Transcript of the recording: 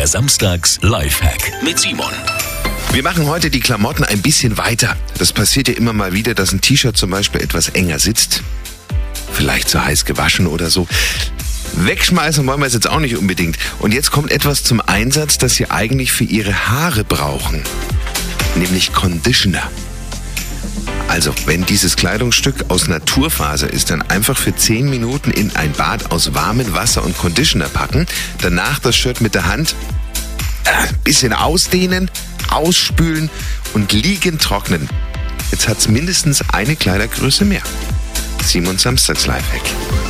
Der Samstags Lifehack mit Simon. Wir machen heute die Klamotten ein bisschen weiter. Das passiert ja immer mal wieder, dass ein T-Shirt zum Beispiel etwas enger sitzt. Vielleicht zu heiß gewaschen oder so. Wegschmeißen wollen wir es jetzt auch nicht unbedingt. Und jetzt kommt etwas zum Einsatz, das Sie eigentlich für Ihre Haare brauchen. Nämlich Conditioner. Also, wenn dieses Kleidungsstück aus Naturfaser ist, dann einfach für 10 Minuten in ein Bad aus warmem Wasser und Conditioner packen. Danach das Shirt mit der Hand ein äh, bisschen ausdehnen, ausspülen und liegen trocknen. Jetzt hat es mindestens eine Kleidergröße mehr. Simon Samstags Lifehack.